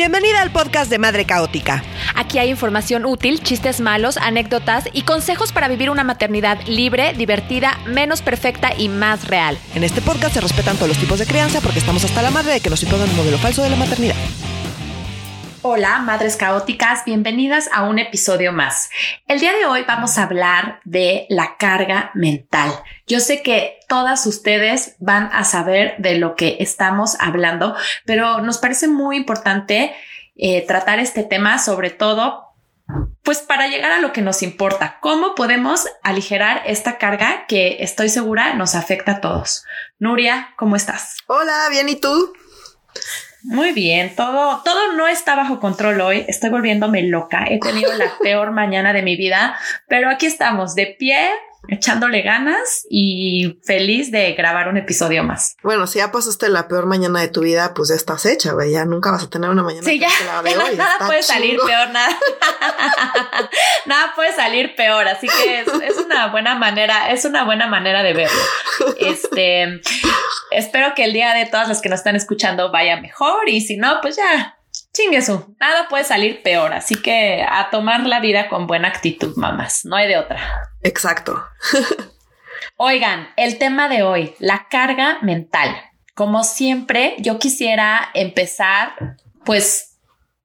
Bienvenida al podcast de Madre Caótica. Aquí hay información útil, chistes malos, anécdotas y consejos para vivir una maternidad libre, divertida, menos perfecta y más real. En este podcast se respetan todos los tipos de crianza porque estamos hasta la madre de que nos impongan un modelo falso de la maternidad. Hola, madres caóticas, bienvenidas a un episodio más. El día de hoy vamos a hablar de la carga mental. Yo sé que todas ustedes van a saber de lo que estamos hablando, pero nos parece muy importante eh, tratar este tema, sobre todo pues para llegar a lo que nos importa, cómo podemos aligerar esta carga que estoy segura nos afecta a todos. Nuria, ¿cómo estás? Hola, bien, ¿y tú? Muy bien, todo, todo no está bajo control hoy. Estoy volviéndome loca. He tenido la peor mañana de mi vida, pero aquí estamos de pie echándole ganas y feliz de grabar un episodio más. Bueno, si ya pasaste la peor mañana de tu vida, pues ya estás hecha, güey. Ya nunca vas a tener una mañana. Sí, ya. La de hoy. nada puede salir peor, nada. nada puede salir peor. Así que es, una buena manera, es una buena manera de verlo. Este, espero que el día de todas las que nos están escuchando vaya mejor y si no, pues ya chingue eso, nada puede salir peor, así que a tomar la vida con buena actitud, mamás, no hay de otra. Exacto. Oigan, el tema de hoy, la carga mental. Como siempre, yo quisiera empezar pues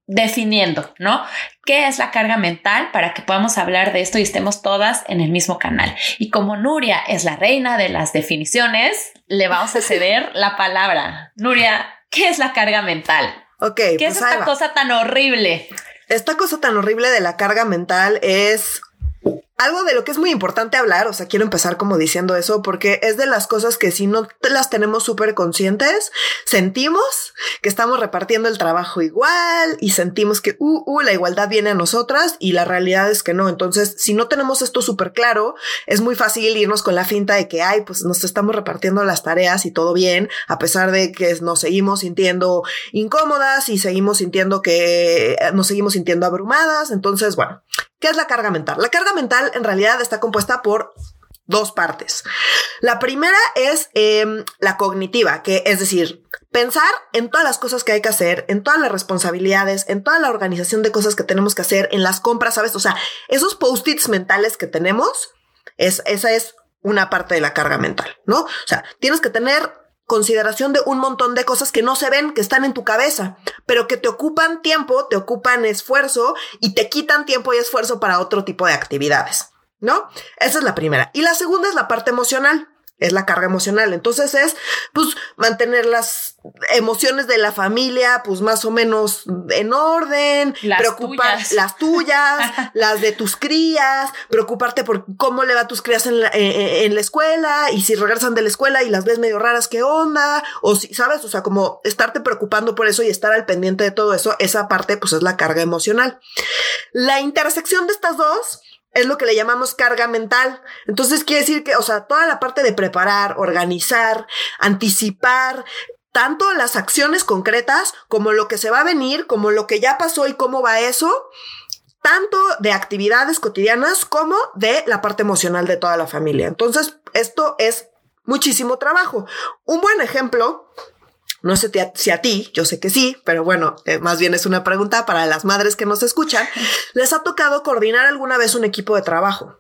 definiendo, ¿no? ¿Qué es la carga mental para que podamos hablar de esto y estemos todas en el mismo canal? Y como Nuria es la reina de las definiciones, le vamos a ceder la palabra. Nuria, ¿qué es la carga mental? Ok. ¿Qué es pues esta cosa tan horrible? Esta cosa tan horrible de la carga mental es algo de lo que es muy importante hablar, o sea, quiero empezar como diciendo eso, porque es de las cosas que si no las tenemos súper conscientes, sentimos que estamos repartiendo el trabajo igual y sentimos que, uh, uh, la igualdad viene a nosotras y la realidad es que no. Entonces, si no tenemos esto súper claro, es muy fácil irnos con la finta de que, ay, pues nos estamos repartiendo las tareas y todo bien, a pesar de que nos seguimos sintiendo incómodas y seguimos sintiendo que nos seguimos sintiendo abrumadas. Entonces, bueno, ¿Qué es la carga mental? La carga mental en realidad está compuesta por dos partes. La primera es em, la cognitiva, que es decir, pensar en todas las cosas que hay que hacer, en todas las responsabilidades, en toda la organización de cosas que tenemos que hacer, en las compras, ¿sabes? O sea, esos post-its mentales que tenemos, es, esa es una parte de la carga mental, ¿no? O sea, tienes que tener consideración de un montón de cosas que no se ven, que están en tu cabeza, pero que te ocupan tiempo, te ocupan esfuerzo y te quitan tiempo y esfuerzo para otro tipo de actividades, ¿no? Esa es la primera. Y la segunda es la parte emocional es la carga emocional. Entonces es, pues, mantener las emociones de la familia, pues, más o menos en orden, las preocupar tuyas. las tuyas, las de tus crías, preocuparte por cómo le va a tus crías en la, en la escuela y si regresan de la escuela y las ves medio raras, ¿qué onda? O si, ¿sabes? O sea, como estarte preocupando por eso y estar al pendiente de todo eso, esa parte, pues, es la carga emocional. La intersección de estas dos es lo que le llamamos carga mental. Entonces quiere decir que, o sea, toda la parte de preparar, organizar, anticipar, tanto las acciones concretas como lo que se va a venir, como lo que ya pasó y cómo va eso, tanto de actividades cotidianas como de la parte emocional de toda la familia. Entonces, esto es muchísimo trabajo. Un buen ejemplo no sé si a ti, yo sé que sí, pero bueno, eh, más bien es una pregunta para las madres que nos escuchan. ¿Les ha tocado coordinar alguna vez un equipo de trabajo?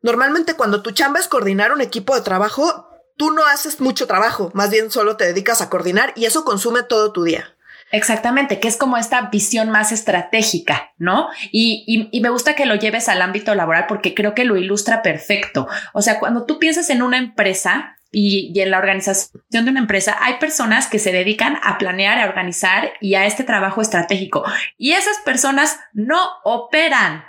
Normalmente cuando tu chamba es coordinar un equipo de trabajo, tú no haces mucho trabajo, más bien solo te dedicas a coordinar y eso consume todo tu día. Exactamente, que es como esta visión más estratégica, ¿no? Y, me gusta que lo lleves al ámbito laboral porque creo que lo ilustra perfecto. O sea, cuando tú piensas en una empresa, y, en la organización de una empresa hay personas que se dedican a planear, a organizar y a este trabajo estratégico. Y esas personas no operan,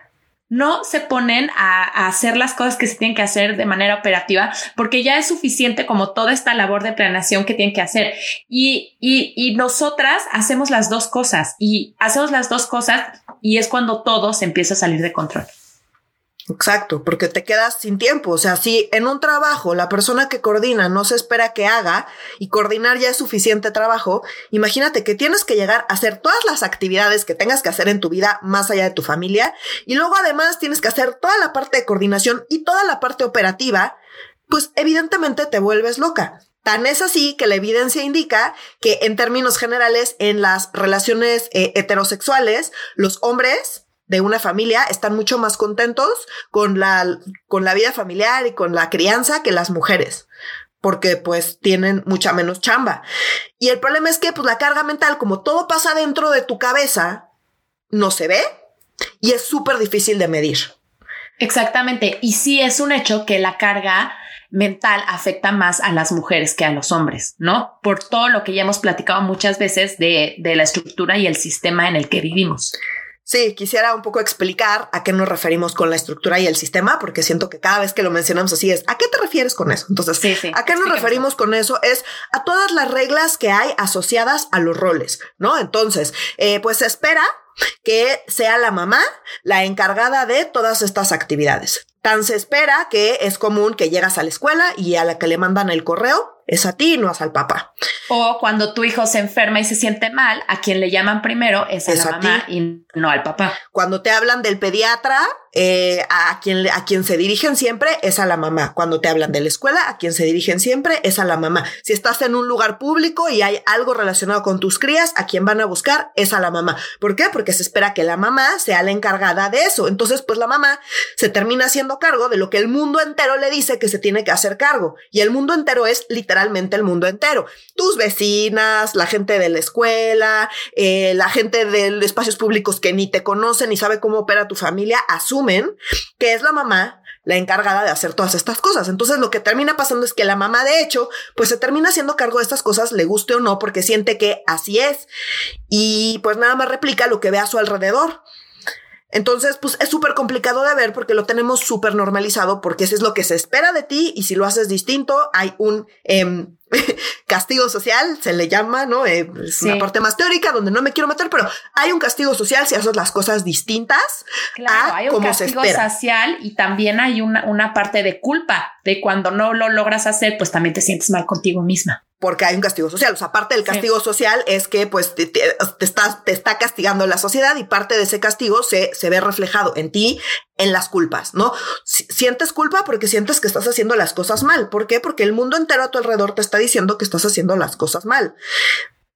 no se ponen a, hacer las cosas que se tienen que hacer de manera operativa porque ya es suficiente como toda esta labor de planeación que tienen que hacer. Y, y, y nosotras hacemos las dos cosas y hacemos las dos cosas y es cuando todo se empieza a salir de control. Exacto, porque te quedas sin tiempo. O sea, si en un trabajo la persona que coordina no se espera que haga y coordinar ya es suficiente trabajo, imagínate que tienes que llegar a hacer todas las actividades que tengas que hacer en tu vida más allá de tu familia y luego además tienes que hacer toda la parte de coordinación y toda la parte operativa, pues evidentemente te vuelves loca. Tan es así que la evidencia indica que en términos generales en las relaciones eh, heterosexuales, los hombres de una familia están mucho más contentos con la, con la vida familiar y con la crianza que las mujeres porque pues tienen mucha menos chamba. Y el problema es que pues la carga mental, como todo pasa dentro de tu cabeza, no se ve y es súper difícil de medir. Exactamente. Y sí es un hecho que la carga mental afecta más a las mujeres que a los hombres, ¿no? Por todo lo que ya hemos platicado muchas veces de, de la estructura y el sistema en el que vivimos. Sí, quisiera un poco explicar a qué nos referimos con la estructura y el sistema, porque siento que cada vez que lo mencionamos así es, ¿a qué te refieres con eso? Entonces, ¿a qué nos referimos con eso? Es a todas las reglas que hay asociadas a los roles, ¿no? Entonces, eh, pues se espera que sea la mamá la encargada de todas estas actividades. Tan se espera que es común que llegas a la escuela y a la que le mandan el correo es a ti, no es al papá. O cuando tu hijo se enferma y se siente mal, a quien le llaman primero es a la mamá y no al papá. Cuando te hablan del pediatra, eh, a, quien, a quien se dirigen siempre es a la mamá. Cuando te hablan de la escuela, a quien se dirigen siempre es a la mamá. Si estás en un lugar público y hay algo relacionado con tus crías, a quien van a buscar es a la mamá. ¿Por qué? Porque se espera que la mamá sea la encargada de eso. Entonces, pues la mamá se termina cargo de lo que el mundo entero le dice que se tiene que hacer cargo. Y el mundo entero es literalmente el mundo entero. Tus vecinas, la gente de la escuela, eh, la gente de espacios públicos que ni te conocen ni sabe cómo opera tu familia, asume que es la mamá la encargada de hacer todas estas cosas. Entonces lo que termina pasando es que la mamá, de hecho, pues se termina haciendo cargo de estas cosas, le guste o no, porque siente que así es. Y pues nada más replica lo que ve a su alrededor. Entonces, pues es súper complicado de ver porque lo tenemos súper normalizado, porque eso es lo que se espera de ti y si lo haces distinto, hay un em, castigo social, se le llama, ¿no? Eh, es una parte más teórica donde no me quiero meter, pero hay un castigo social si haces las cosas distintas. Claro, hay un castigo social y también hay una, una parte de culpa de cuando no lo logras hacer, pues también te sientes mal contigo misma porque hay un castigo social. O sea, parte del castigo social es que pues te, está, te está castigando la sociedad y parte de ese castigo se, se ve reflejado en ti, en las culpas, ¿no? sientes culpa porque sientes que estás haciendo las cosas mal. ¿Por qué? Porque el mundo entero a tu alrededor te está diciendo que estás haciendo las cosas mal.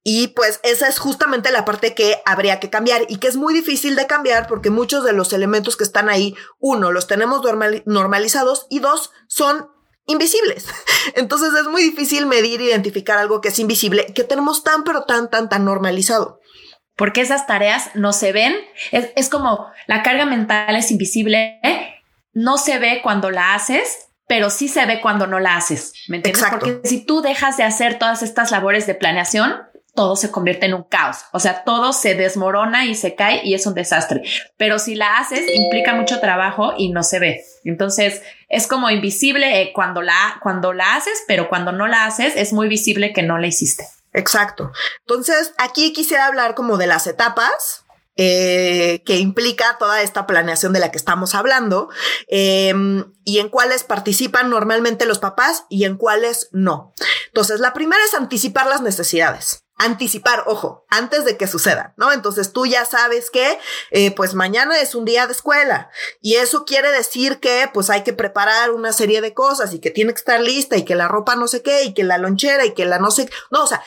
Y pues esa es justamente la parte que habría que cambiar y que es muy difícil de cambiar porque muchos de los elementos que están ahí, uno, los tenemos normalizados y dos, son invisibles. Entonces es muy difícil medir, identificar algo que es invisible, que tenemos tan, pero tan, tan, tan normalizado. Porque esas tareas no se ven. Es, como la carga mental es invisible, no se ve cuando la haces, pero sí se ve cuando no la haces. ¿Me entiendes? Porque si tú dejas de hacer todas estas labores de planeación, todo se convierte en un caos. O sea, todo se desmorona y se cae y es un desastre. Pero si la haces, implica mucho trabajo y no se ve. Entonces, es como invisible eh, cuando, la, cuando la haces, pero cuando no la haces, es muy visible que no la hiciste. Exacto. Entonces, aquí quisiera hablar como de las etapas. Eh, que implica toda esta planeación de la que estamos hablando em, y en cuáles participan normalmente los papás y en cuáles no. Entonces, la primera es anticipar las necesidades anticipar, ojo, antes de que suceda, ¿no? Entonces tú ya sabes que, eh, pues mañana es un día de escuela y eso quiere decir que, pues hay que preparar una serie de cosas y que tiene que estar lista y que la ropa no sé qué y que la lonchera y que la no sé, no, o sea,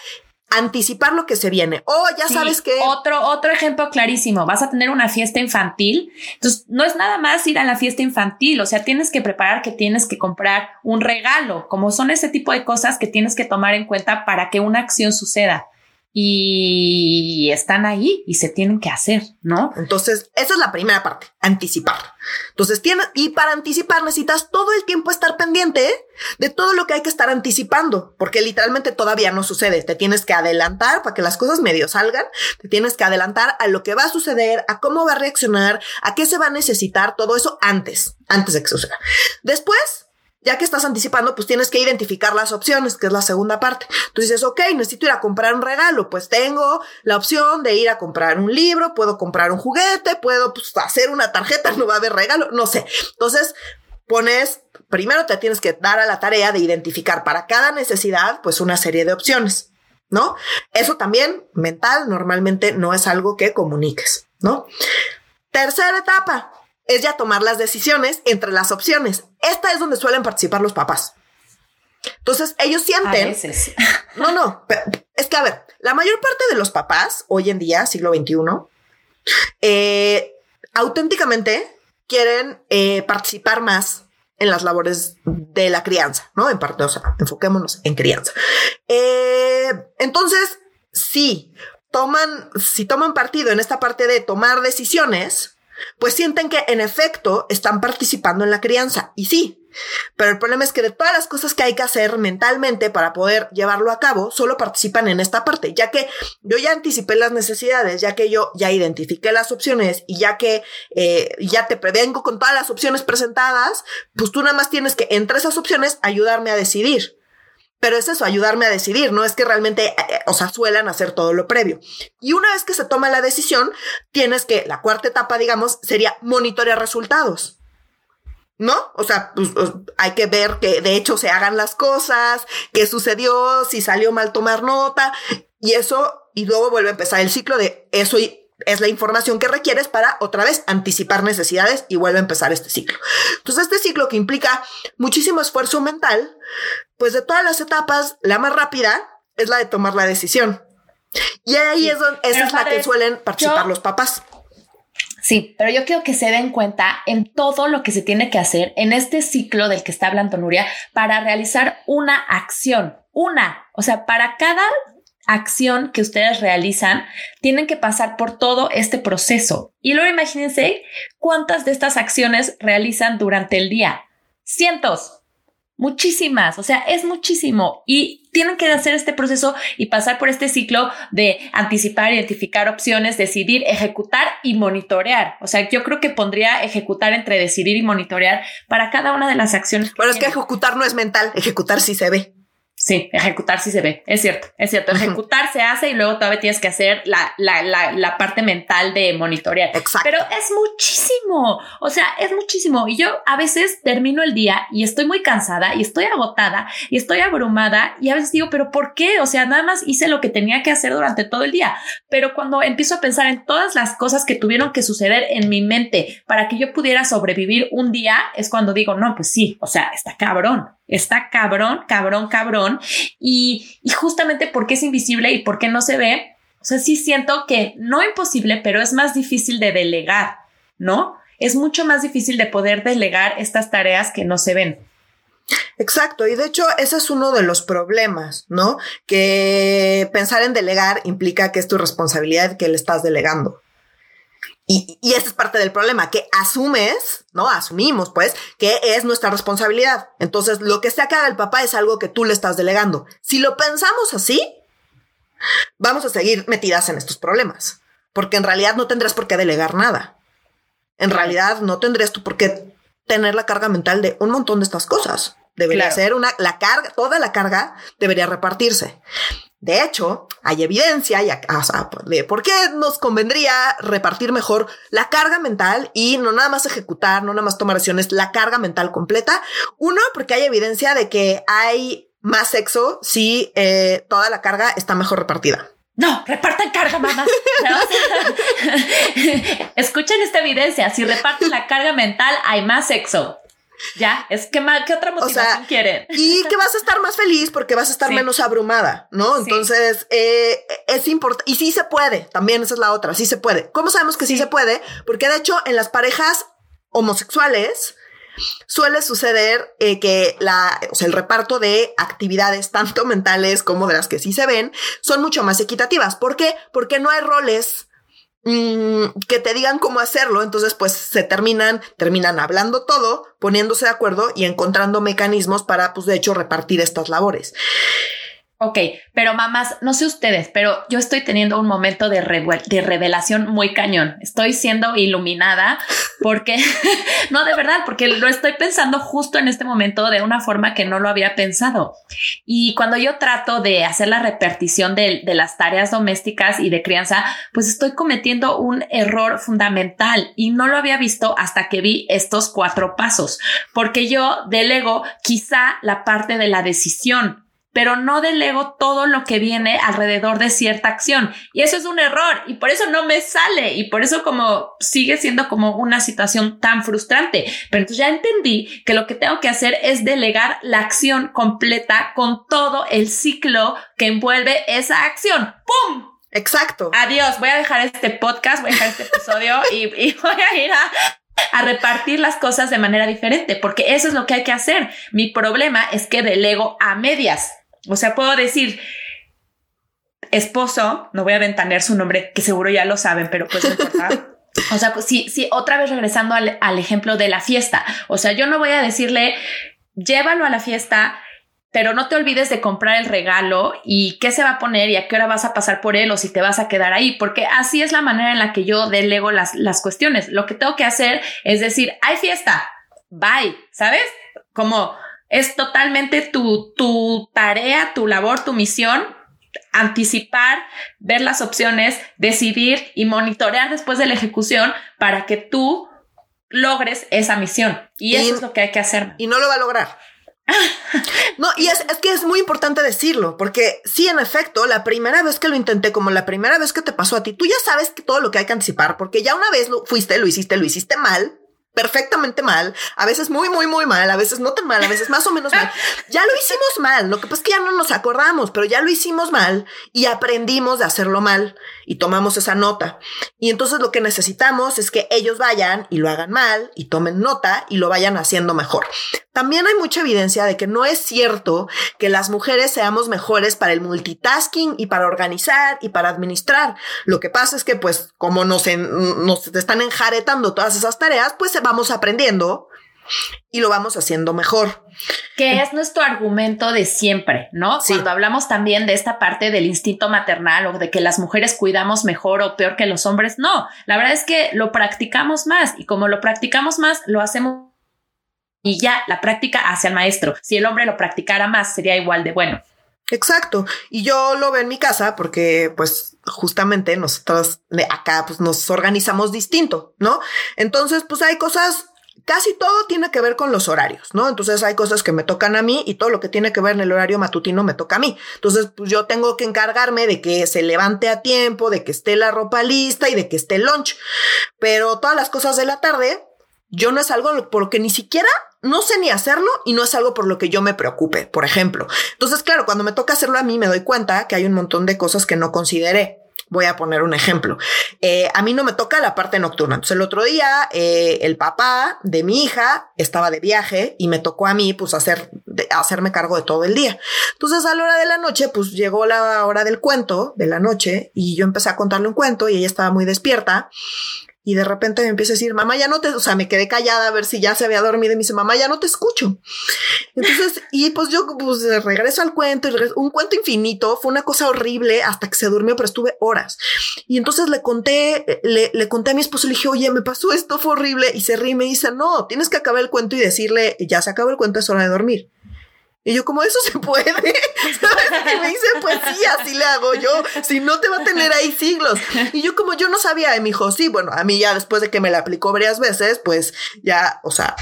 anticipar lo que se viene. O ya sabes que otro otro ejemplo clarísimo, vas a tener una fiesta infantil, entonces no es nada más ir a la fiesta infantil, o sea, tienes que preparar que tienes que comprar un regalo, como son ese tipo de cosas que tienes que tomar en cuenta para que una acción suceda y están ahí y se tienen que hacer, ¿no? Entonces, esa es la primera parte, anticipar. Entonces, tienes, y para anticipar necesitas todo el tiempo estar pendiente de todo lo que hay que estar anticipando, porque literalmente todavía no sucede. Te tienes que adelantar para que las cosas medio salgan, te tienes que adelantar a lo que va a suceder, a cómo va a reaccionar, a qué se va a necesitar, todo eso antes, antes de que suceda. Después, ya que estás anticipando, pues tienes que identificar las opciones, que es la segunda parte. Tú dices, ok, necesito ir a comprar un regalo, pues tengo la opción de ir a comprar un libro, puedo comprar un juguete, puedo pues, hacer una tarjeta, no va a haber regalo, no sé. Entonces, pones, primero te tienes que dar a la tarea de identificar para cada necesidad, pues una serie de opciones, ¿no? Eso también, mental, normalmente no es algo que comuniques, ¿no? Tercera etapa, es ya tomar las decisiones entre las opciones. Esta es donde suelen participar los papás. Entonces ellos sienten. No, no, es que a ver, la mayor parte de los papás hoy en día, siglo XXI, eh, auténticamente quieren eh, participar más en las labores de la crianza, ¿no? En parte, o sea, enfoquémonos en crianza. Eh, entonces, sí, toman, si toman partido en esta parte de tomar decisiones, pues sienten que en efecto están participando en la crianza. Y sí, pero el problema es que de todas las cosas que hay que hacer mentalmente para poder llevarlo a cabo, solo participan en esta parte, ya que yo ya anticipé las necesidades, ya que yo ya identifiqué las opciones y ya que eh, ya te prevengo con todas las opciones presentadas, pues tú nada más tienes que entre esas opciones ayudarme a decidir. Pero es eso, ayudarme a decidir, no es que realmente, eh, eh, o sea, suelan hacer todo lo previo. Y una vez que se toma la decisión, tienes que, la cuarta etapa, digamos, sería monitorear resultados. ¿no? O sea, pues, hay que ver que de hecho se hagan las cosas, qué sucedió, si salió mal tomar nota, y eso, y luego vuelve a empezar el ciclo de eso y es la información que requieres para otra vez anticipar necesidades y vuelve a empezar este ciclo. Entonces, este ciclo que implica muchísimo esfuerzo mental, pues de todas las etapas, la más rápida es la de tomar la decisión. Y ahí es donde, esa es la que suelen participar los papás. Sí, pero yo quiero que se den cuenta en todo lo que se tiene que hacer en este ciclo del que está hablando Nuria para realizar una acción, una, o sea, para cada acción que ustedes realizan, tienen que pasar por todo este proceso. Y luego imagínense cuántas de estas acciones realizan durante el día. Cientos, muchísimas, o sea, es muchísimo y tienen que hacer este proceso y pasar por este ciclo de anticipar, identificar opciones, decidir, ejecutar y monitorear. O sea, yo creo que pondría ejecutar entre decidir y monitorear para cada una de las acciones. Pero es que ejecutar no es mental, ejecutar sí se ve. Sí, ejecutar sí se ve, es cierto, es cierto. Ejecutar se hace y luego todavía tienes que hacer la, la, la, la, parte mental de monitorear. Exacto. Pero es muchísimo, o sea, es muchísimo. Y yo a veces termino el día y estoy muy cansada y estoy agotada y estoy abrumada y a veces digo, pero ¿por qué? O sea, nada más hice lo que tenía que hacer durante todo el día. Pero cuando empiezo a pensar en todas las cosas que tuvieron que suceder en mi mente para que yo pudiera sobrevivir un día, es cuando digo, no, pues sí, o sea, está cabrón está cabrón, cabrón, cabrón. Y, y justamente porque es invisible y porque no se ve, o sea, sí siento que no imposible, pero es más difícil de delegar, ¿no? Es mucho más difícil de poder delegar estas tareas que no se ven. Exacto, y de hecho ese es uno de los problemas, ¿no? Que pensar en delegar implica que es tu responsabilidad que le estás delegando. Y, y esa es parte del problema, que asumes, ¿no? Asumimos, pues, que es nuestra responsabilidad. Entonces, lo que se acaba el papá es algo que tú le estás delegando. Si lo pensamos así, vamos a seguir metidas en estos problemas. Porque en realidad no tendrás por qué delegar nada. En realidad no tendrías tú por qué tener la carga mental de un montón de estas cosas. Debería ser una, la carga, toda la carga debería repartirse. De hecho, hay evidencia y, de por qué nos convendría repartir mejor la carga mental y no nada más ejecutar, no nada más tomar acciones, la carga mental completa. Uno, porque hay evidencia de que hay más sexo si eh, toda la carga está mejor repartida. No, repartan carga, mamá. Escuchen esta evidencia. Si reparten la carga mental, hay más sexo. Ya, es que más, ¿qué otra motivación quieren? Y que vas a estar más feliz porque vas a estar menos abrumada, ¿no? Entonces, eh, es importante. Y sí se puede, también esa es la otra, sí se puede. ¿Cómo sabemos que sí, se puede? Porque de hecho, en las parejas homosexuales, Suele suceder eh, que la, o sea, el reparto de actividades, tanto mentales como de las que sí se ven, son mucho más equitativas. ¿Por qué? Porque no hay roles que te digan cómo hacerlo, entonces pues se terminan, terminan hablando todo, poniéndose de acuerdo y encontrando mecanismos para pues de hecho repartir estas labores. Ok, pero mamás, no sé ustedes, pero yo estoy teniendo un momento de, revelación muy cañón. Estoy siendo iluminada porque, no, de verdad, porque lo estoy pensando justo en este momento de una forma que no lo había pensado. Y cuando yo trato de hacer la repartición de, de las tareas domésticas y de crianza, pues estoy cometiendo un error fundamental y no lo había visto hasta que vi estos cuatro pasos, porque yo delego quizá la parte de la decisión pero no delego todo lo que viene alrededor de cierta acción. Y eso es un error y por eso no me sale y por eso como sigue siendo como una situación tan frustrante. Pero entonces ya entendí que lo que tengo que hacer es delegar la acción completa con todo el ciclo que envuelve esa acción. ¡Pum! Exacto. Adiós, voy a dejar este podcast, voy a dejar este episodio y, y voy a ir a, a repartir las cosas de manera diferente, porque eso es lo que hay que hacer. Mi problema es que delego a medias. O sea, puedo decir, esposo, no voy a ventanear su nombre, que seguro ya lo saben, pero pues no importa. O sea, pues sí, sí, otra vez regresando al, al ejemplo de la fiesta. O sea, yo no voy a decirle, llévalo a la fiesta, pero no te olvides de comprar el regalo y qué se va a poner y a qué hora vas a pasar por él o si te vas a quedar ahí, porque así es la manera en la que yo delego las, las cuestiones. Lo que tengo que hacer es decir, hay fiesta, bye, ¿sabes? Como es totalmente tu, tu tarea, tu labor, tu misión, anticipar, ver las opciones, decidir y monitorear después de la ejecución para que tú logres esa misión. Y, y eso es lo que hay que hacer. Y no lo va a lograr. No, y es, es, que es muy importante decirlo, porque sí, en efecto, la primera vez que lo intenté, como la primera vez que te pasó a ti, tú ya sabes que todo lo que hay que anticipar, porque ya una vez lo fuiste, lo hiciste, lo hiciste mal, perfectamente mal, a veces muy, muy, muy mal, a veces no tan mal, a veces más o menos mal. Ya lo hicimos mal, lo que pasa es que ya no nos acordamos, pero ya lo hicimos mal y aprendimos de hacerlo mal y tomamos esa nota. Y entonces lo que necesitamos es que ellos vayan y lo hagan mal y tomen nota y lo vayan haciendo mejor. También hay mucha evidencia de que no es cierto que las mujeres seamos mejores para el multitasking y para organizar y para administrar. Lo que pasa es que pues como nos, en, nos están enjaretando todas esas tareas, pues vamos aprendiendo y lo vamos haciendo mejor. Que es nuestro argumento de siempre, ¿no? Sí. Cuando hablamos también de esta parte del instinto maternal o de que las mujeres cuidamos mejor o peor que los hombres, no, la verdad es que lo practicamos más y como lo practicamos más, lo hacemos y ya la práctica hacia el maestro. Si el hombre lo practicara más, sería igual de bueno. Exacto. Y yo lo veo en mi casa porque, pues, justamente nosotros acá, pues, nos organizamos distinto, ¿no? Entonces, pues, hay cosas casi todo tiene que ver con los horarios, ¿no? Entonces hay cosas que me tocan a mí y todo lo que tiene que ver en el horario matutino me toca a mí. Entonces, pues yo tengo que encargarme de que se levante a tiempo, de que esté la ropa lista y de que esté el lunch. Pero todas las cosas de la tarde, yo no es algo por lo que ni siquiera no sé ni hacerlo y no es algo por lo que yo me preocupe, por ejemplo. Entonces, claro, cuando me toca hacerlo a mí, me doy cuenta que hay un montón de cosas que no consideré. Voy a poner un ejemplo. Eh, a mí no me toca la parte nocturna. Entonces el otro día eh, el papá de mi hija estaba de viaje y me tocó a mí pues hacer, hacerme cargo de todo el día. Entonces a la hora de la noche pues llegó la hora del cuento de la noche y yo empecé a contarle un cuento y ella estaba muy despierta y de repente me empieza a decir, mamá, ya no te, o sea, me quedé callada a ver si ya se había dormido y me dice, mamá, ya no te escucho. Entonces, y pues yo pues regreso al cuento y un cuento infinito, fue una cosa horrible hasta que se durmió, pero estuve horas. Y entonces le conté, le, le conté a mi esposo, le dije, oye, me pasó esto, fue horrible. Y se ríe y me dice, no, tienes que acabar el cuento y decirle, ya se acabó el cuento, es hora de dormir. Y yo, como eso se puede. Y me dice, pues sí, así le hago yo, si no te va a tener ahí siglos. Y yo, como yo no sabía, y me dijo, sí, bueno, a mí ya después de que me la aplicó varias veces, pues ya, o sea,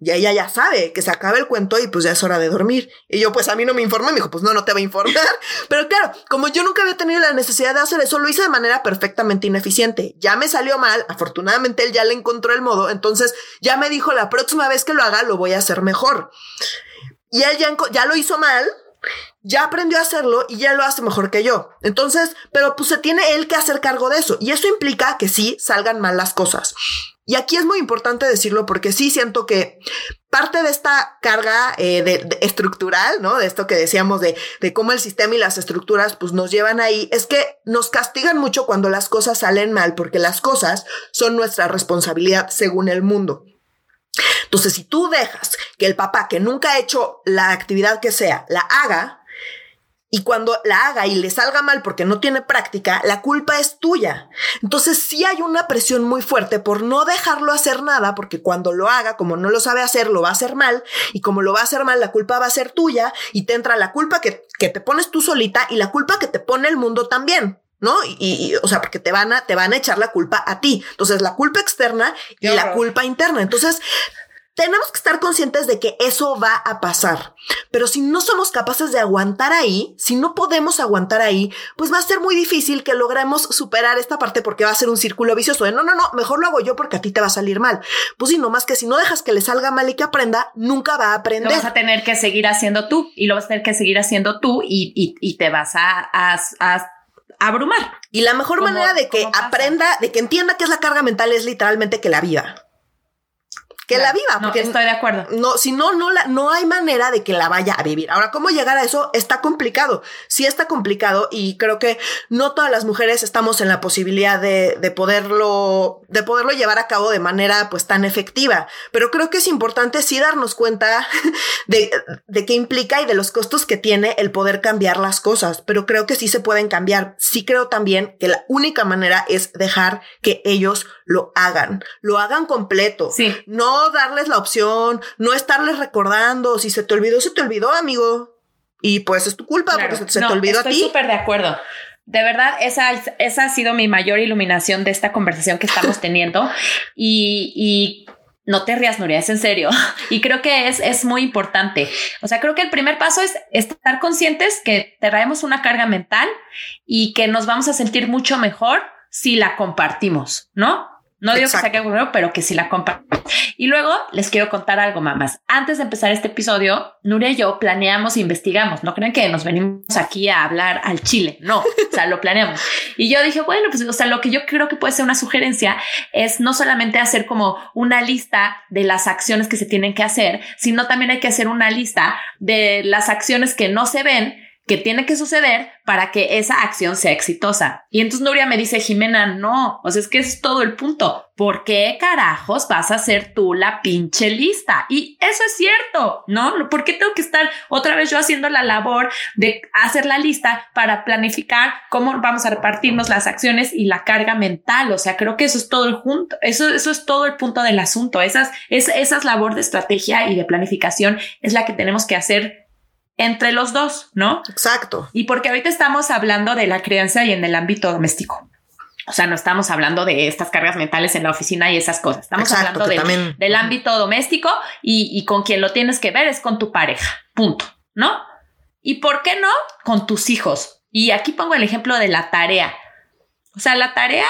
ya ella ya sabe que se acaba el cuento y pues ya es hora de dormir. Y yo, pues a mí no me informé, me dijo, pues no, no te va a informar. Pero claro, como yo nunca había tenido la necesidad de hacer eso, lo hice de manera perfectamente ineficiente. Ya me salió mal, afortunadamente él ya le encontró el modo, entonces ya me dijo, la próxima vez que lo haga, lo voy a hacer mejor. Y él ya, ya, lo hizo mal, ya aprendió a hacerlo y ya lo hace mejor que yo. Entonces, pero pues se tiene él que hacer cargo de eso. Y eso implica que sí salgan mal las cosas. Y aquí es muy importante decirlo porque sí siento que parte de esta carga eh, de, de estructural, ¿no? De esto que decíamos de, de cómo el sistema y las estructuras pues nos llevan ahí, es que nos castigan mucho cuando las cosas salen mal porque las cosas son nuestra responsabilidad según el mundo. Entonces, si tú dejas que el papá que nunca ha hecho la actividad que sea, la haga, y cuando la haga y le salga mal porque no tiene práctica, la culpa es tuya. Entonces sí hay una presión muy fuerte por no dejarlo hacer nada, porque cuando lo haga, como no lo sabe hacer, lo va a hacer mal, y como lo va a hacer mal, la culpa va a ser tuya, y te entra la culpa que, que te pones tú solita y la culpa que te pone el mundo también. ¿No? Y, y, o sea, porque te van a, te van a echar la culpa a ti. Entonces, la culpa externa y la culpa interna. Entonces, tenemos que estar conscientes de que eso va a pasar. Pero si no somos capaces de aguantar ahí, si no podemos aguantar ahí, pues va a ser muy difícil que logremos superar esta parte porque va a ser un círculo vicioso de no, no, no, mejor lo hago yo porque a ti te va a salir mal. Pues sí, no más que si no dejas que le salga mal y que aprenda, nunca va a aprender. Lo vas a tener que seguir haciendo tú y lo vas a tener que seguir haciendo tú y, y, te vas a, a, abrumar. Y la mejor manera de que aprenda, de que entienda que es la carga mental es literalmente que la viva que la viva. Porque estoy de acuerdo. No, si no, no, la, no hay manera de que la vaya a vivir. Ahora, ¿cómo llegar a eso? Está complicado. Sí está complicado y creo que no todas las mujeres estamos en la posibilidad de, de poderlo, de poderlo llevar a cabo de manera pues tan efectiva. Pero creo que es importante sí darnos cuenta de, de qué implica y de los costos que tiene el poder cambiar las cosas. Pero creo que sí se pueden cambiar. Sí creo también que la única manera es dejar que ellos lo hagan, lo hagan completo. Sí. No darles la opción, no estarles recordando, si se te olvidó, se te olvidó, amigo. Y pues es tu culpa porque se, te olvidó a ti. Estoy súper de acuerdo. De verdad, esa, esa ha sido mi mayor iluminación de esta conversación que estamos teniendo. y, y no te rías, Nuria, es en serio. Y creo que es, es muy importante. O sea, creo que el primer paso es estar conscientes que traemos una carga mental y que nos vamos a sentir mucho mejor si la compartimos, ¿no? No digo que saque primero, pero que sí la comparto. Y luego les quiero contar algo, mamás. Antes de empezar este episodio, Nuria y yo planeamos e investigamos. No creen que nos venimos aquí a hablar al chile. No, o sea, lo planeamos. Y yo dije, bueno, pues, o sea, lo que yo creo que puede ser una sugerencia es no solamente hacer como una lista de las acciones que se tienen que hacer, sino también hay que hacer una lista de las acciones que no se ven que tiene que suceder para que esa acción sea exitosa. Y entonces Nuria me dice, Jimena, no, o sea, es que es todo el punto. ¿Por qué carajos vas a hacer tú la pinche lista? Y eso es cierto, ¿no? ¿Por qué tengo que estar otra vez yo haciendo la labor de hacer la lista para planificar cómo vamos a repartirnos las acciones y la carga mental? O sea, creo que eso es todo el junto, eso, eso es todo el punto del asunto. Esas, es, esas labor de estrategia y de planificación es la que tenemos que hacer entre los dos, ¿no? Exacto. Y porque ahorita estamos hablando de la crianza y en el ámbito doméstico. O sea, no estamos hablando de estas cargas mentales en la oficina y esas cosas. Estamos hablando del ámbito doméstico y, y con quien lo tienes que ver es con tu pareja. Punto. ¿No? ¿Y por qué no? Con tus hijos. Y aquí pongo el ejemplo de la tarea. O sea, la tarea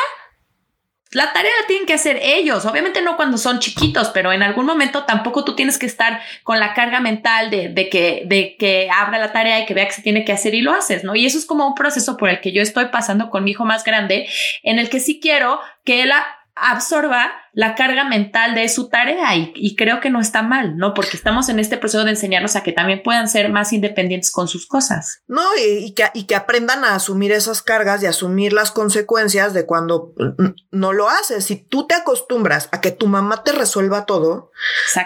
la tarea la tienen que hacer ellos, obviamente no cuando son chiquitos, pero en algún momento tampoco tú tienes que estar con la carga mental de, de, que, de que abra la tarea y que vea que se tiene que hacer y lo haces, ¿no? Y eso es como un proceso por el que yo estoy pasando con mi hijo más grande, en el que sí quiero que él absorba la carga mental de su tarea y, creo que no está mal, ¿no? Porque estamos en este proceso de enseñarlos a que también puedan ser más independientes con sus cosas. No, y, que, y que aprendan a asumir esas cargas y asumir las consecuencias de cuando no lo haces. Si tú te acostumbras a que tu mamá te resuelva todo,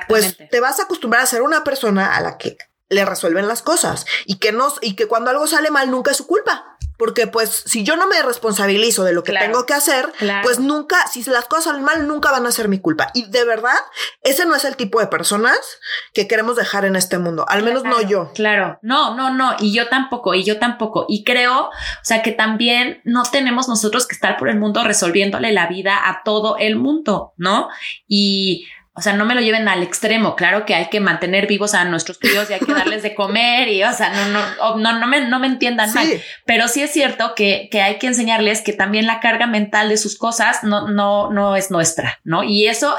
pues te vas a acostumbrar a ser una persona a la que le resuelven las cosas y que no, y que cuando algo sale mal nunca es su culpa. Porque pues si yo no me responsabilizo de lo que tengo que hacer, pues nunca, si las cosas salen mal, nunca van a ser mi culpa. Y de verdad, ese no es el tipo de personas que queremos dejar en este mundo. Al menos no yo. Claro, no, no, no. Y yo tampoco, y yo tampoco. Y creo, o sea, que también no tenemos nosotros que estar por el mundo resolviéndole la vida a todo el mundo, ¿no? Y o sea, no me lo lleven al extremo. Claro que hay que mantener vivos a nuestros críos y hay que darles de comer y, o sea, no, no, no, no me, no me entiendan mal. Pero sí es cierto que, que hay que enseñarles que también la carga mental de sus cosas no, no, no es nuestra, ¿no? Y eso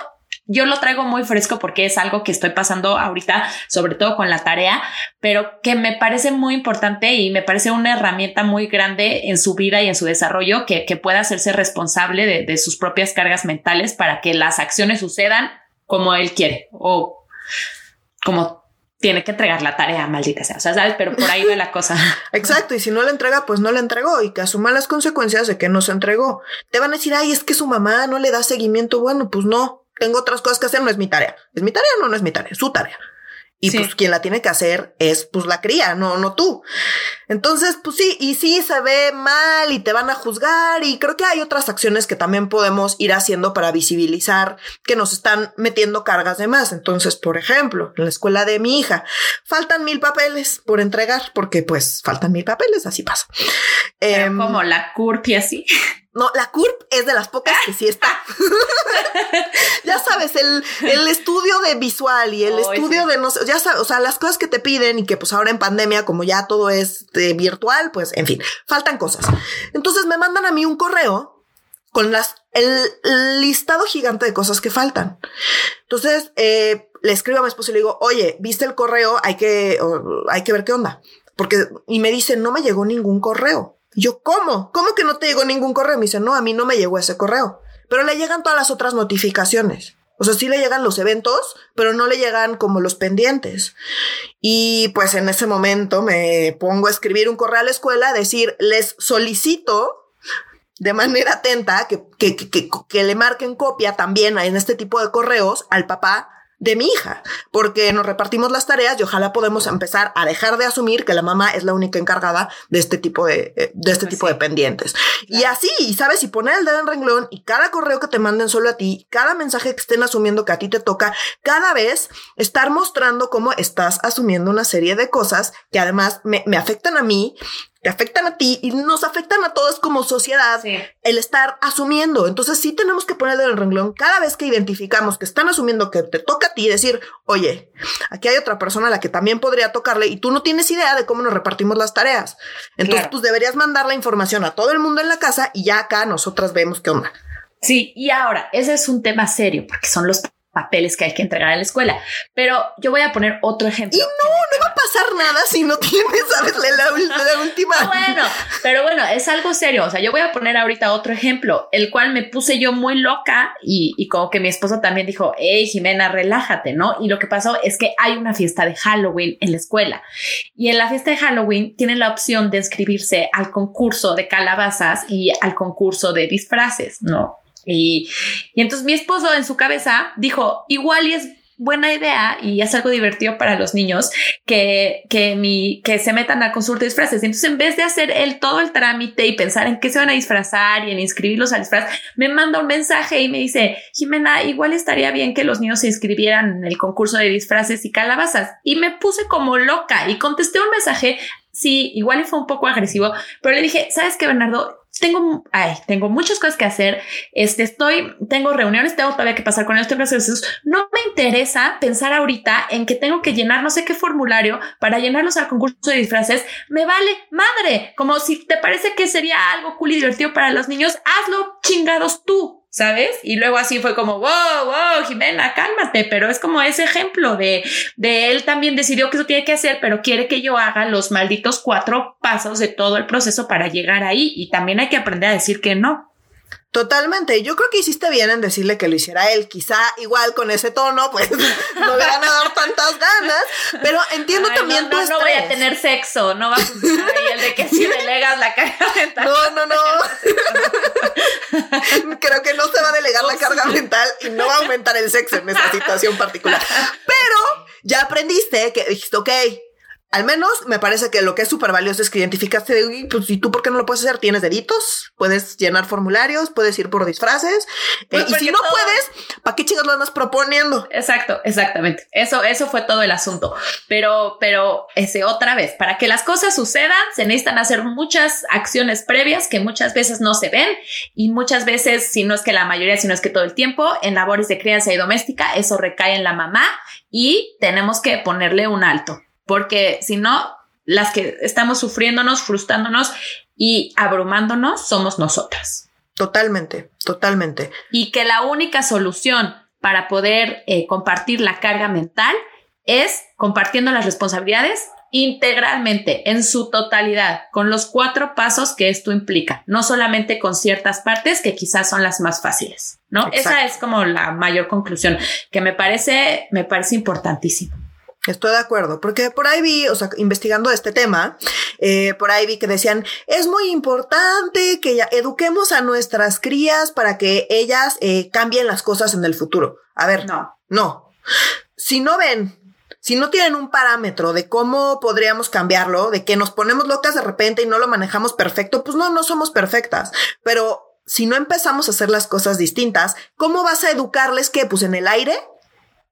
yo lo traigo muy fresco porque es algo que estoy pasando ahorita, sobre todo con la tarea, pero que me parece muy importante y me parece una herramienta muy grande en su vida y en su desarrollo que, que pueda hacerse responsable de, de sus propias cargas mentales para que las acciones sucedan como él quiere o como tiene que entregar la tarea, maldita sea. O sea, ¿sabes? Pero por ahí va la cosa. Exacto. Y si no la entrega, pues no la entregó y que asuma las consecuencias de que no se entregó. Te van a decir, ay, es que su mamá no le da seguimiento. Bueno, pues no. Tengo otras cosas que hacer, no es mi tarea. ¿Es mi tarea? No, no es mi tarea, su tarea. Y pues quien la tiene que hacer es pues la cría, no, no tú. Entonces, pues sí, y sí se ve mal y te van a juzgar y creo que hay otras acciones que también podemos ir haciendo para visibilizar que nos están metiendo cargas de más. Entonces, por ejemplo, en la escuela de mi hija, faltan mil papeles por entregar porque pues faltan mil papeles, así pasa. Em, como la curpia así. No, la CURP es de las pocas que sí está. ya sabes, el, el, estudio de visual y el estudio de no sé, ya sabes, o sea, las cosas que te piden y que pues ahora en pandemia, como ya todo es eh, virtual, pues en fin, faltan cosas. Entonces me mandan a mí un correo con las, el listado gigante de cosas que faltan. Entonces, eh, le escribo a mi esposo y le digo, oye, ¿viste el correo? Hay que, hay que ver qué onda. Porque, y me dice, no me llegó ningún correo. Yo, ¿cómo? ¿Cómo que no te llegó ningún correo? Me dice, no, a mí no me llegó ese correo. Pero le llegan todas las otras notificaciones. O sea, sí le llegan los eventos, pero no le llegan como los pendientes. Y pues en ese momento me pongo a escribir un correo a la escuela, decir, les solicito de manera atenta que, que, que, que, le marquen copia también en este tipo de correos al papá de mi hija, porque nos repartimos las tareas y ojalá podemos empezar a dejar de asumir que la mamá es la única encargada de este tipo de, eh, de este pues tipo de pendientes. Y así, sabes, y poner el dedo en renglón y cada correo que te manden solo a ti, cada mensaje que estén asumiendo que a ti te toca, cada vez estar mostrando cómo estás asumiendo una serie de cosas que además me, me afectan a mí te afectan a ti y nos afectan a todos como sociedad el estar asumiendo. Entonces sí tenemos que ponerle el renglón cada vez que identificamos que están asumiendo que te toca a ti decir, oye, aquí hay otra persona a la que también podría tocarle y tú no tienes idea de cómo nos repartimos las tareas. Entonces pues deberías mandar la información a todo el mundo en la casa y ya acá nosotras vemos qué onda. Sí, y ahora, ese es un tema serio porque son los papeles que hay que entregar a la escuela. Pero yo voy a poner otro ejemplo. Y no, no va a pasar nada si no tienes, ¿sabes? La, la, última. bueno, pero bueno, es algo serio. O sea, yo voy a poner ahorita otro ejemplo, el cual me puse yo muy loca y, y como que mi esposo también dijo, hey, Jimena, relájate, ¿no? Y lo que pasó es que hay una fiesta de Halloween en la escuela y en la fiesta de Halloween tienen la opción de inscribirse al concurso de calabazas y al concurso de disfraces, ¿no? Y, entonces mi esposo en su cabeza dijo, igual y es buena idea y es algo divertido para los niños que, que, mi, que se metan a consulta de disfraces. Entonces, en vez de hacer él todo el trámite y pensar en qué se van a disfrazar y en inscribirlos al disfraz, me manda un mensaje y me dice, Jimena, igual estaría bien que los niños se inscribieran en el concurso de disfraces y calabazas. Y me puse como loca y contesté un mensaje. Sí, igual fue un poco agresivo, pero le dije, ¿sabes qué, Bernardo? Tengo, ay, tengo muchas cosas que hacer, este, estoy, tengo reuniones, tengo todavía que pasar con ellos, tengo No me interesa pensar ahorita en que tengo que llenar no sé qué formulario para llenarlos al concurso de disfraces. Me vale madre, como si te parece que sería algo cool y divertido para los niños, hazlo chingados tú. ¿Sabes? Y luego así fue como, wow, wow, Jimena, cálmate, pero es como ese ejemplo de, de él también decidió que eso tiene que hacer, pero quiere que yo haga los malditos cuatro pasos de todo el proceso para llegar ahí y también hay que aprender a decir que no. Totalmente. Yo creo que hiciste bien en decirle que lo hiciera él. Quizá igual con ese tono, pues no le van a dar tantas ganas. Pero entiendo también no, no, voy a tener sexo. No va a funcionar ahí el de que si delegas la carga mental. No, no, no. creo que no se va a delegar la carga mental y no va a aumentar el sexo en esa situación particular. Pero ya aprendiste que dijiste, ok, al menos me parece que lo que es súper valioso es que identificaste, pues, ¿y tú por qué no lo puedes hacer? ¿Tienes delitos? Puedes llenar formularios, puedes ir por disfraces. Eh, y si no puedes, ¿para qué chicos lo andas proponiendo? Exacto, exactamente. Eso, eso fue todo el asunto. Pero, pero ese otra vez, para que las cosas sucedan, se necesitan hacer muchas acciones previas que muchas veces no se ven y muchas veces, si no es que la mayoría, si no es que todo el tiempo, en labores de crianza y doméstica, eso recae en la mamá y tenemos que ponerle un alto porque si no, las que estamos sufriéndonos, frustrándonos y abrumándonos somos nosotras. Totalmente, totalmente. Y que la única solución para poder eh, compartir la carga mental es compartiendo las responsabilidades integralmente, en su totalidad, con los cuatro pasos que esto implica, no solamente con ciertas partes que quizás son las más fáciles, ¿no? Esa es como la mayor conclusión que me parece, me parece importantísimo. Estoy de acuerdo, porque por ahí vi, o sea, investigando este tema, eh, por ahí vi que decían, es muy importante que ya eduquemos a nuestras crías para que ellas eh, cambien las cosas en el futuro. A ver, no, no. Si no ven, si no tienen un parámetro de cómo podríamos cambiarlo, de que nos ponemos locas de repente y no lo manejamos perfecto, pues no, no somos perfectas. Pero si no empezamos a hacer las cosas distintas, ¿cómo vas a educarles que, pues en el aire?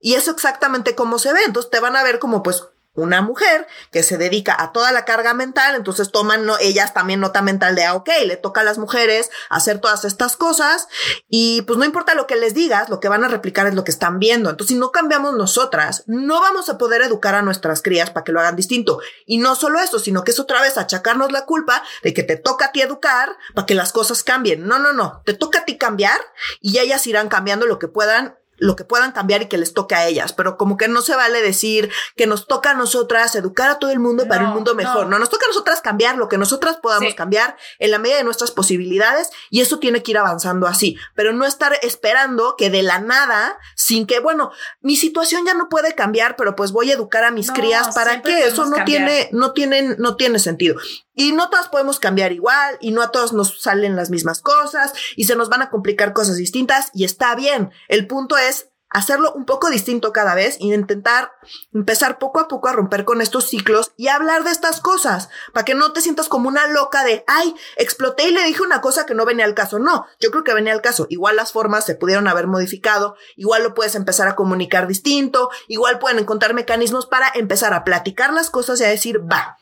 Y eso exactamente cómo se ve. Entonces te van a ver como pues una mujer que se dedica a toda la carga mental, entonces toman no, ellas también nota mental de, ah, ok, le toca a las mujeres hacer todas estas cosas y pues no importa lo que les digas, lo que van a replicar es lo que están viendo. Entonces, si no cambiamos nosotras, no vamos a poder educar a nuestras crías para que lo hagan distinto. Y no solo eso, sino que es otra vez achacarnos la culpa de que te toca a ti educar para que las cosas cambien. No, no, no, te toca a ti cambiar y ellas irán cambiando lo que puedan lo que puedan cambiar y que les toque a ellas, pero como que no se vale decir que nos toca a nosotras educar a todo el mundo para un mundo mejor. No. nos toca a nosotras cambiar lo que nosotras podamos cambiar en la medida de nuestras posibilidades y eso tiene que ir avanzando así, pero no estar esperando que de la nada, sin que, bueno, mi situación ya no puede cambiar, pero pues voy a educar a mis crías para que eso no tiene, no tiene, no tiene sentido. Y no todas podemos cambiar igual y no a todos nos salen las mismas cosas y se nos van a complicar cosas distintas y está bien. El punto es hacerlo un poco distinto cada vez y intentar empezar poco a poco a romper con estos ciclos y hablar de estas cosas para que no te sientas como una loca de, ay, exploté y le dije una cosa que no venía al caso. No, yo creo que venía al caso. Igual las formas se pudieron haber modificado, igual lo puedes empezar a comunicar distinto, igual pueden encontrar mecanismos para empezar a platicar las cosas y a decir, va,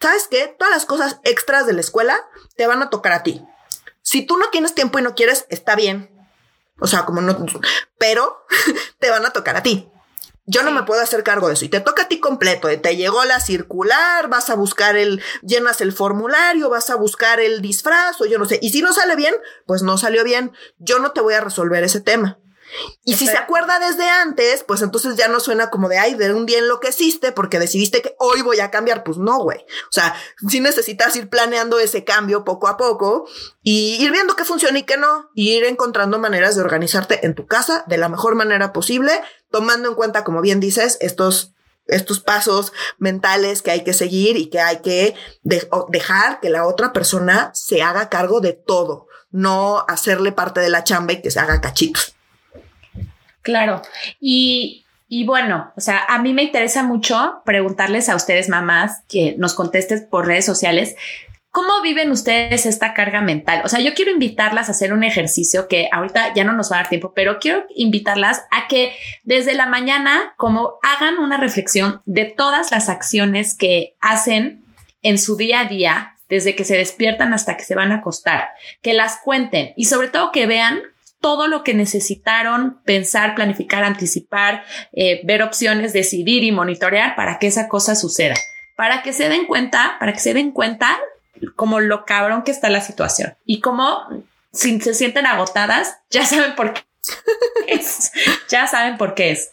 ¿sabes qué? Todas las cosas extras de la escuela te van a tocar a ti. Si tú no tienes tiempo y no quieres, está bien. O sea, como no, pero te van a tocar a ti. Yo no me puedo hacer cargo de eso y te toca a ti completo. Te llegó la circular, vas a buscar el, llenas el formulario, vas a buscar el disfraz o yo no sé. Y si no sale bien, pues no salió bien. Yo no te voy a resolver ese tema. Y si se acuerda desde antes, pues entonces ya no suena como de, ay, de un día enloqueciste porque decidiste que hoy voy a cambiar. Pues no, güey. O sea, si necesitas ir planeando ese cambio poco a poco y ir viendo qué funciona y qué no, y ir encontrando maneras de organizarte en tu casa de la mejor manera posible, tomando en cuenta, como bien dices, estos estos pasos mentales que hay que seguir y que hay que dejar que la otra persona se haga cargo de todo, no hacerle parte de la chamba y que se haga cachitos. Claro. Y, y bueno, o sea, a mí me interesa mucho preguntarles a ustedes, mamás, que nos contestes por redes sociales. ¿Cómo viven ustedes esta carga mental? O sea, yo quiero invitarlas a hacer un ejercicio que ahorita ya no nos va a dar tiempo, pero quiero invitarlas a que desde la mañana, como hagan una reflexión de todas las acciones que hacen en su día a día, desde que se despiertan hasta que se van a acostar, que las cuenten y sobre todo que vean todo lo que necesitaron pensar, planificar, anticipar, eh, ver opciones, decidir y monitorear para que esa cosa suceda. Para que se den cuenta, para que se den cuenta como lo cabrón que está la situación y como si se sienten agotadas, ya saben por qué es. ya saben por qué es.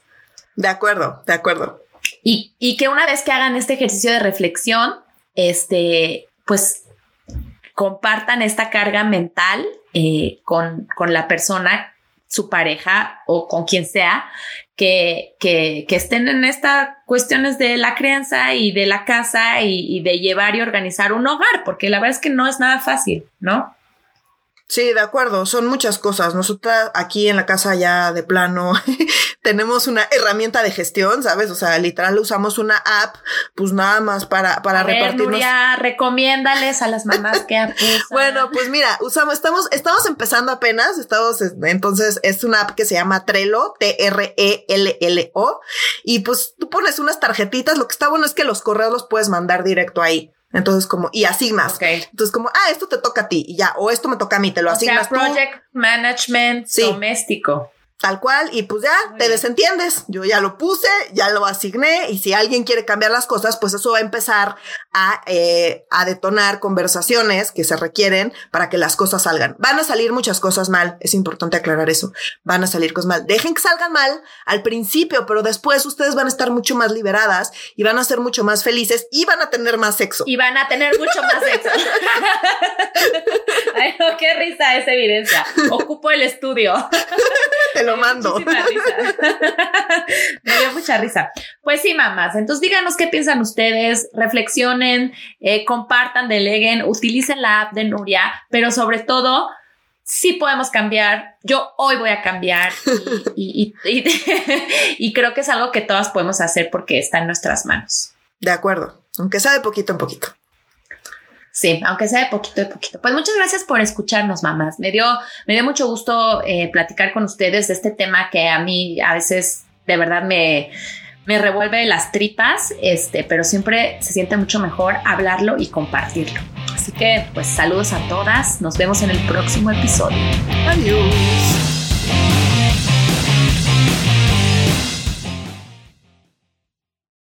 De acuerdo, de acuerdo. Y, y que una vez que hagan este ejercicio de reflexión, este, pues compartan esta carga mental eh, con, con, la persona, su pareja o con quien sea, que, que, estén en estas cuestiones de la crianza y de la casa y de llevar y organizar un hogar, porque la verdad es que no es nada fácil, ¿no? Sí, de acuerdo, son muchas cosas. Nosotras aquí en la casa ya de plano tenemos una herramienta de gestión, ¿sabes? O sea, literal usamos una app, pues nada más para, para a repartirnos. recomiéndales a las mamás que apusan. bueno, pues mira, usamos, estamos, estamos empezando apenas, estamos, entonces es una app que se llama Trello, T-R-E-L-L-O, y pues tú pones unas tarjetitas, lo que está bueno es que los correos los puedes mandar directo ahí. Entonces, como, y asignas. Entonces, como, ah, esto te toca a ti y ya, o esto me toca a mí, te lo asignas. O sea, project management doméstico. Tal cual, y pues ya te desentiendes. Yo ya lo puse, ya lo asigné, y si alguien quiere cambiar las cosas, pues eso va a empezar a, eh, a detonar conversaciones que se requieren para que las cosas salgan. Van a salir muchas cosas mal, es importante aclarar eso. Van a salir cosas mal. Dejen que salgan mal al principio, pero después ustedes van a estar mucho más liberadas y van a ser mucho más felices y van a tener más sexo. Y van a tener mucho más sexo. Ay, no, qué risa esa evidencia. Ocupo el estudio lo mando. Me dio mucha risa. Pues sí, mamás. Entonces díganos qué piensan ustedes, reflexionen, eh, compartan, deleguen, utilicen la app de Nuria, pero sobre todo, sí podemos cambiar. Yo hoy voy a cambiar y, y creo que es algo que todas podemos hacer porque está en nuestras manos. De acuerdo, aunque sea de poquito en poquito. Sí, aunque sea de poquito de poquito. Pues muchas gracias por escucharnos, mamás. Me dio, me dio mucho gusto eh, platicar con ustedes de este tema que a mí a veces de verdad me, me revuelve las tripas, este, pero siempre se siente mucho mejor hablarlo y compartirlo. Así que, pues saludos a todas. Nos vemos en el próximo episodio. Adiós.